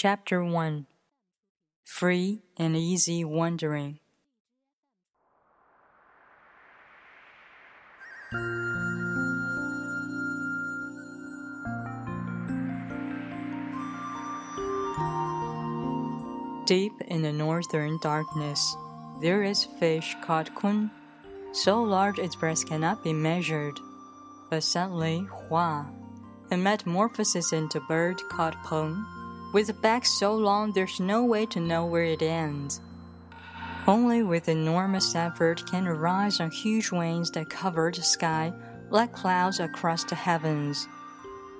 Chapter 1 Free and Easy Wandering. Deep in the northern darkness, there is fish called kun, so large its breast cannot be measured. But suddenly, Hua, a metamorphosis into bird called Peng, with a back so long there's no way to know where it ends. Only with enormous effort can it rise on huge wings that cover the sky like clouds across the heavens.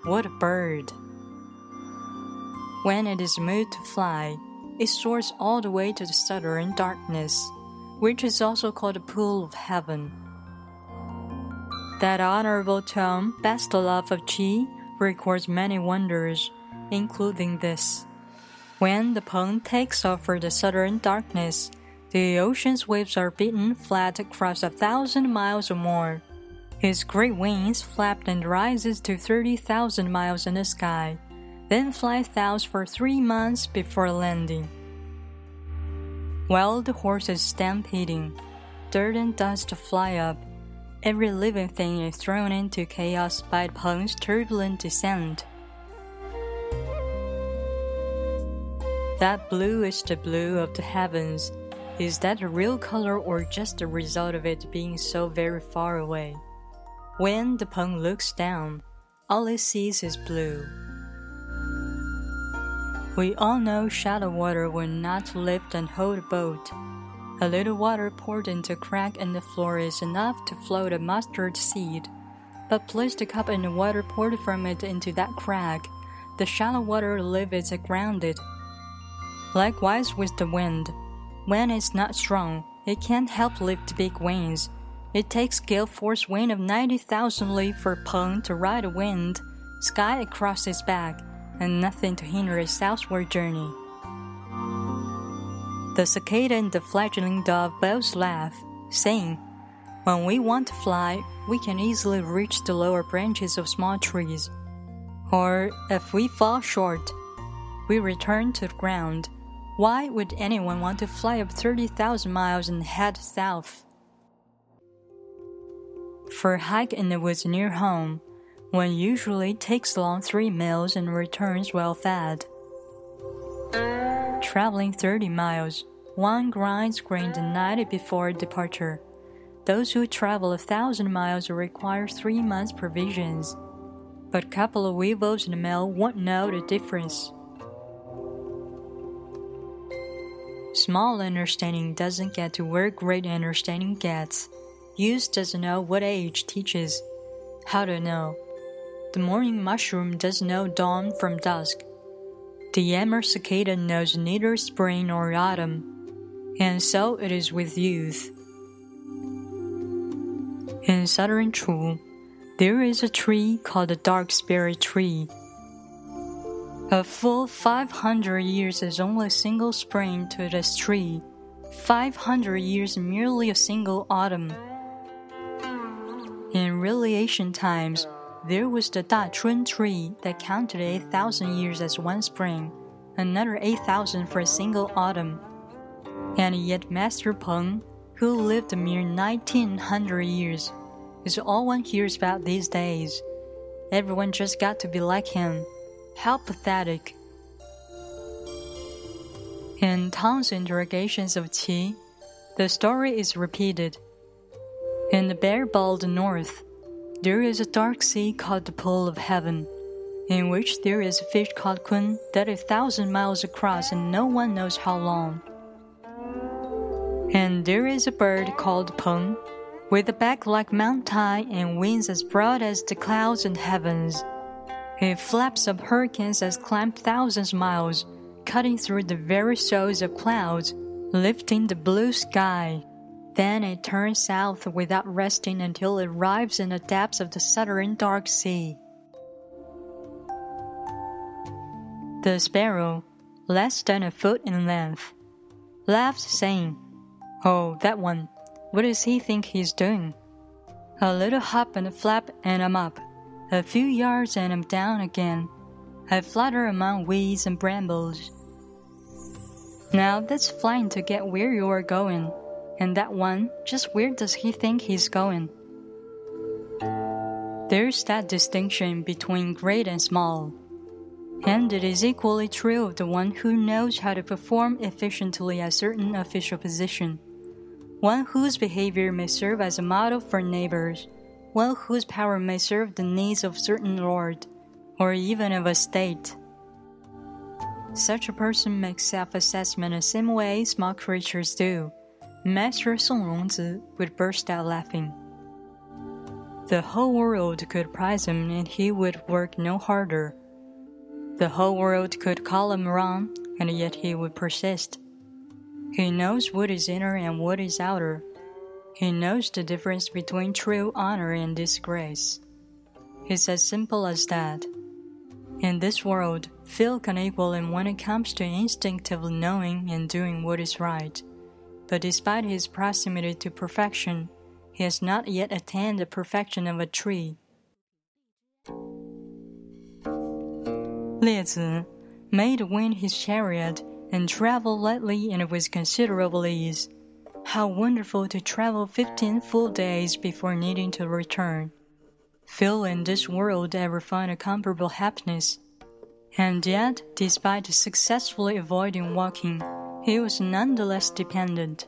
What a bird! When it is moved to fly, it soars all the way to the southern darkness, which is also called the pool of heaven. That honorable tome, Best Love of Qi, records many wonders including this. When the Peng takes over the southern darkness, the ocean's waves are beaten flat across a thousand miles or more. His great wings flap and rises to 30,000 miles in the sky, then flies thous for three months before landing. While the horse is stampeding, dirt and dust fly up. Every living thing is thrown into chaos by the turbulent descent. That blue is the blue of the heavens. Is that a real color or just a result of it being so very far away? When the Peng looks down, all he sees is blue. We all know shallow water will not lift and hold a boat. A little water poured into a crack in the floor is enough to float a mustard seed. But place the cup and the water poured from it into that crack. The shallow water leaves it grounded Likewise with the wind. When it's not strong, it can't help lift big wings. It takes gale force wind of 90,000 li for Peng to ride a wind, sky across its back, and nothing to hinder its southward journey. The cicada and the fledgling dove both laugh, saying, When we want to fly, we can easily reach the lower branches of small trees. Or, if we fall short, we return to the ground why would anyone want to fly up 30,000 miles and head south? For a hike in the woods near home, one usually takes along three meals and returns well fed. Traveling 30 miles, one grinds grain the night before departure. Those who travel a thousand miles require three months' provisions. But a couple of weevils in the mail won't know the difference. Small understanding doesn't get to where great understanding gets. Youth doesn't know what age teaches. How to know? The morning mushroom doesn't know dawn from dusk. The yammer cicada knows neither spring nor autumn. And so it is with youth. In southern Chu, there is a tree called the dark spirit tree. A full 500 years is only a single spring to this tree. 500 years merely a single autumn. In really ancient times, there was the Da Chun tree that counted 8,000 years as one spring, another 8,000 for a single autumn. And yet Master Peng, who lived a mere 1900 years, is all one hears about these days. Everyone just got to be like him. How pathetic. In Tang's interrogations of Qi, the story is repeated. In the bare bald north, there is a dark sea called the Pool of Heaven, in which there is a fish called Kun that is a thousand miles across and no one knows how long. And there is a bird called Peng, with a back like Mount Tai and wings as broad as the clouds and heavens. It flaps up hurricanes that climb thousands of miles, cutting through the very souls of clouds, lifting the blue sky. Then it turns south without resting until it arrives in the depths of the southern dark sea. The sparrow, less than a foot in length, laughs, saying, Oh, that one, what does he think he's doing? A little hop and a flap, and I'm up. A few yards and I'm down again. I flutter among weeds and brambles. Now that's flying to get where you are going, and that one, just where does he think he's going? There's that distinction between great and small. And it is equally true of the one who knows how to perform efficiently a certain official position, one whose behavior may serve as a model for neighbors, one whose power may serve the needs of certain lord, or even of a state. Such a person makes self-assessment the same way small creatures do. Master Song Rongzi would burst out laughing. The whole world could prize him and he would work no harder. The whole world could call him wrong and yet he would persist. He knows what is inner and what is outer. He knows the difference between true honor and disgrace. It's as simple as that. In this world, Phil can equal him when it comes to instinctively knowing and doing what is right. But despite his proximity to perfection, he has not yet attained the perfection of a tree. Liezi made wind his chariot and traveled lightly and with considerable ease. How wonderful to travel fifteen full days before needing to return. Few in this world ever find a comparable happiness. And yet, despite successfully avoiding walking, he was nonetheless dependent.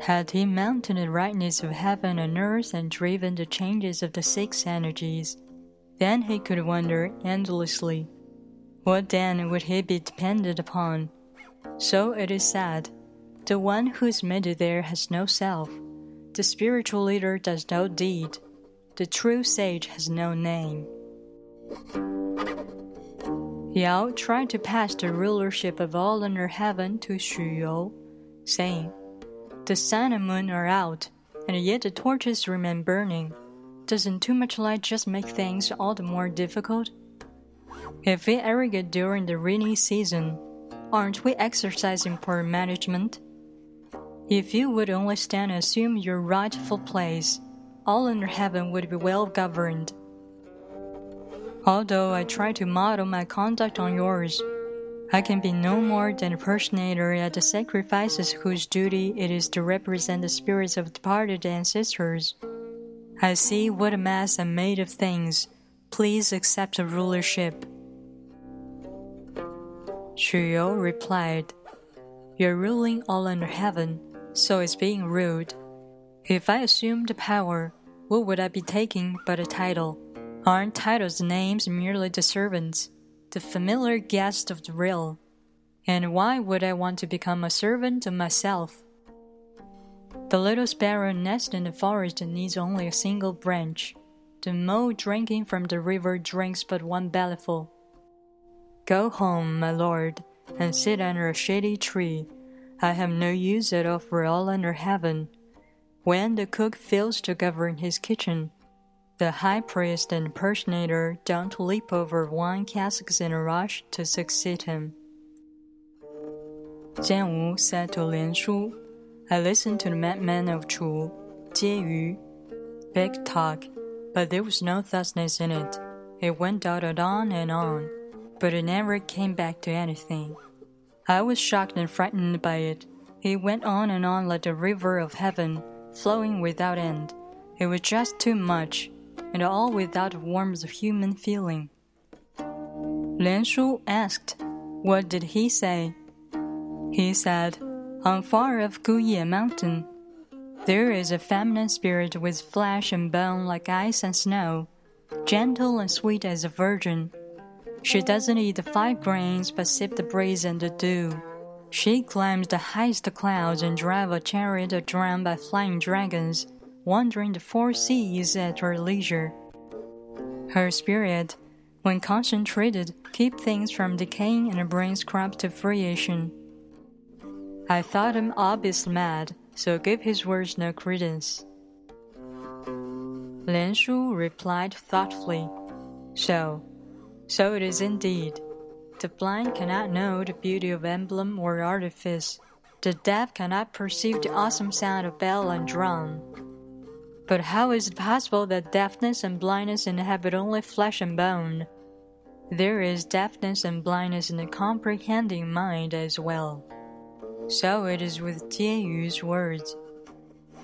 Had he mounted the rightness of heaven and earth and driven the changes of the six energies, then he could wonder endlessly. What then would he be dependent upon? So it is said, the one who is made there has no self. The spiritual leader does no deed. The true sage has no name. Yao tried to pass the rulership of all under heaven to Xu You, saying, the sun and moon are out, and yet the torches remain burning. Doesn't too much light just make things all the more difficult? If we irrigate during the rainy season, aren't we exercising poor management? If you would only stand and assume your rightful place, all under heaven would be well governed. Although I try to model my conduct on yours, I can be no more than a personator at the sacrifices whose duty it is to represent the spirits of departed ancestors. I see what a mess I'm made of things. Please accept the rulership. Xu replied, You're ruling all under heaven, so it's being rude. If I assumed the power, what would I be taking but a title? Aren't titles names merely the servants? the familiar guest of the real. And why would I want to become a servant of myself? The little sparrow nests in the forest and needs only a single branch. The mole drinking from the river drinks but one bellyful. Go home, my lord, and sit under a shady tree. I have no use at all for all under heaven. When the cook fails to govern his kitchen, the high priest and impersonator don't leap over wine casks in a rush to succeed him. Jian Wu said to Lian Shu, I listened to the madman of Chu, Jie Yu. Big talk, but there was no thusness in it. It went on and on, but it never came back to anything. I was shocked and frightened by it. It went on and on like the river of heaven, flowing without end. It was just too much and all without warmth of human feeling. Lian Shu asked, What did he say? He said, On far of Guye mountain, there is a feminine spirit with flesh and bone like ice and snow, gentle and sweet as a virgin. She doesn't eat the five grains but sip the breeze and the dew. She climbs the highest clouds and drives a chariot drawn by flying dragons wandering the four seas at her leisure. Her spirit, when concentrated, keep things from decaying and brings crop to fruition. I thought him obviously mad, so gave his words no credence. Lian Shu replied thoughtfully, So, so it is indeed. The blind cannot know the beauty of emblem or artifice. The deaf cannot perceive the awesome sound of bell and drum. But how is it possible that deafness and blindness inhabit only flesh and bone, There is deafness and blindness in the comprehending mind as well. So it is with Jie Yu's words.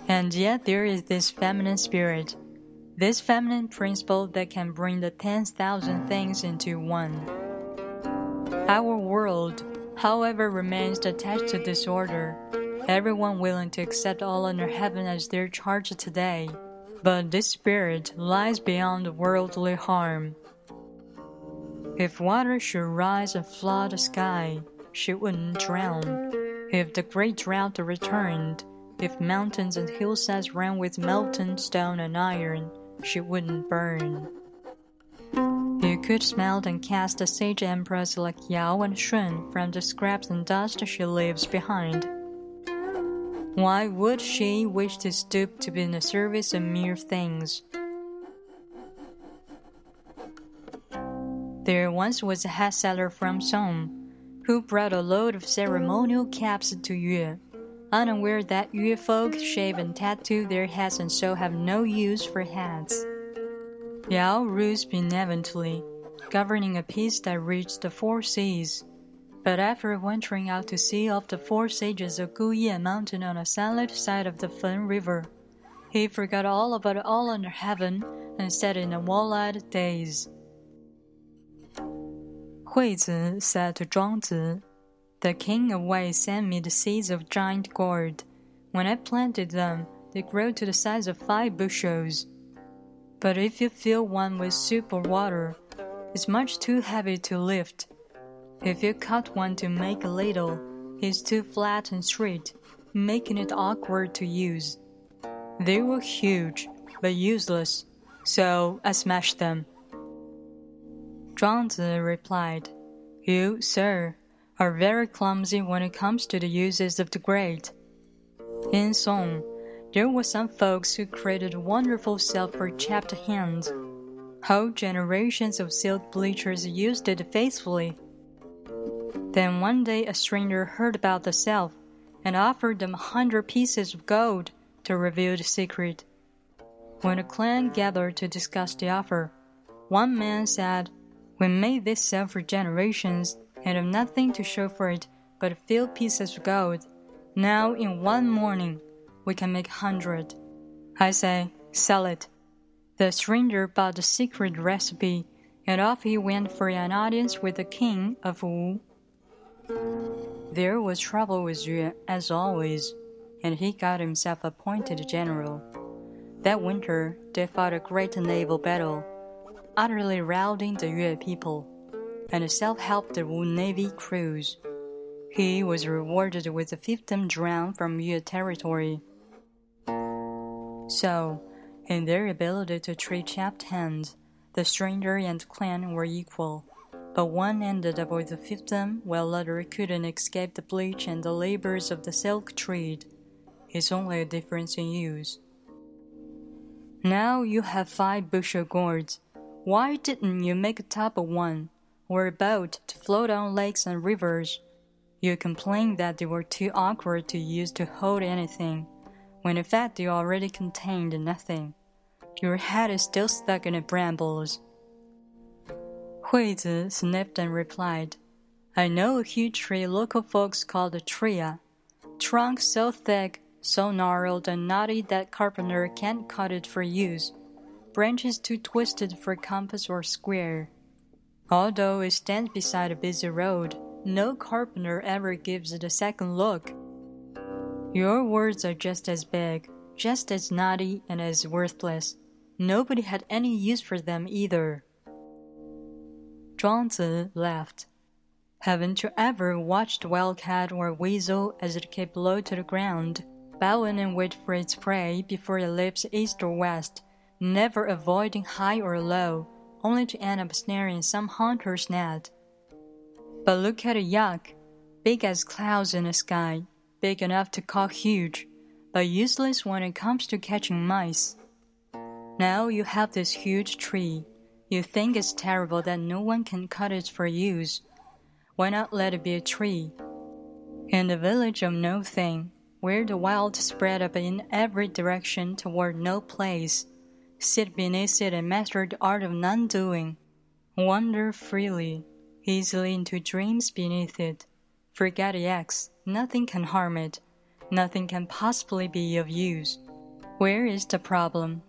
And yet there is this feminine spirit, this feminine principle that can bring the 10,000 things into one. Our world, however, remains attached to disorder, everyone willing to accept all under heaven as their charge today. But this spirit lies beyond worldly harm. If water should rise and flood the sky, she wouldn't drown. If the great drought returned, if mountains and hillsides ran with molten stone and iron, she wouldn't burn. You could smelt and cast the sage emperors like Yao and Shun from the scraps and dust she leaves behind. Why would she wish to stoop to be in the service of mere things? There once was a hat seller from Song who brought a load of ceremonial caps to Yue, unaware that Yue folk shave and tattoo their heads and so have no use for hats. Yao rules benevolently, governing a peace that reached the four seas. But after venturing out to sea off the four sages of Guye mountain on the sunlit side of the Fen River, he forgot all about all under heaven and sat in a wall-eyed daze. Huizi said to Zhuangzi, The king of Wei sent me the seeds of giant gourd. When I planted them, they grew to the size of five bushels. But if you fill one with soup or water, it's much too heavy to lift if you cut one to make a ladle, it's too flat and straight, making it awkward to use. They were huge, but useless, so I smashed them. Zhuangzi replied, You, sir, are very clumsy when it comes to the uses of the great. In Song, there were some folks who created wonderful silk for chapped hands. Whole generations of silk bleachers used it faithfully. Then one day a stranger heard about the self and offered them a hundred pieces of gold to reveal the secret. When the clan gathered to discuss the offer, one man said, We made this self for generations and have nothing to show for it but a few pieces of gold. Now, in one morning, we can make a hundred. I say, sell it. The stranger bought the secret recipe, and off he went for an audience with the king of Wu. There was trouble with Yue as always, and he got himself appointed general. That winter, they fought a great naval battle, utterly routing the Yue people, and self-helped the navy crews. He was rewarded with a fiefdom drawn from Yue territory. So, in their ability to treat chapped hands, the stranger and clan were equal but one ended up with a fiefdom, while other couldn't escape the bleach and the labors of the silk trade. It's only a difference in use. Now you have five bushel gourds. Why didn't you make a top of one, or a boat to float on lakes and rivers? You complained that they were too awkward to use to hold anything, when in fact they already contained nothing. Your head is still stuck in the brambles. Huizi sniffed and replied, I know a huge tree local folks call the tria. Trunk so thick, so gnarled and knotty that carpenter can't cut it for use. Branches too twisted for compass or square. Although it stands beside a busy road, no carpenter ever gives it a second look. Your words are just as big, just as knotty, and as worthless. Nobody had any use for them either. Zhuangzi laughed. Haven't you ever watched wildcat or weasel as it kept low to the ground, bowing and wait for its prey before it leaps east or west, never avoiding high or low, only to end up snaring some hunter's net? But look at a yak, big as clouds in the sky, big enough to call huge, but useless when it comes to catching mice. Now you have this huge tree you think it's terrible that no one can cut it for use. Why not let it be a tree? In the village of no thing, where the wild spread up in every direction toward no place, sit beneath it and master the art of non doing. Wander freely, easily into dreams beneath it. Forget the X, nothing can harm it, nothing can possibly be of use. Where is the problem?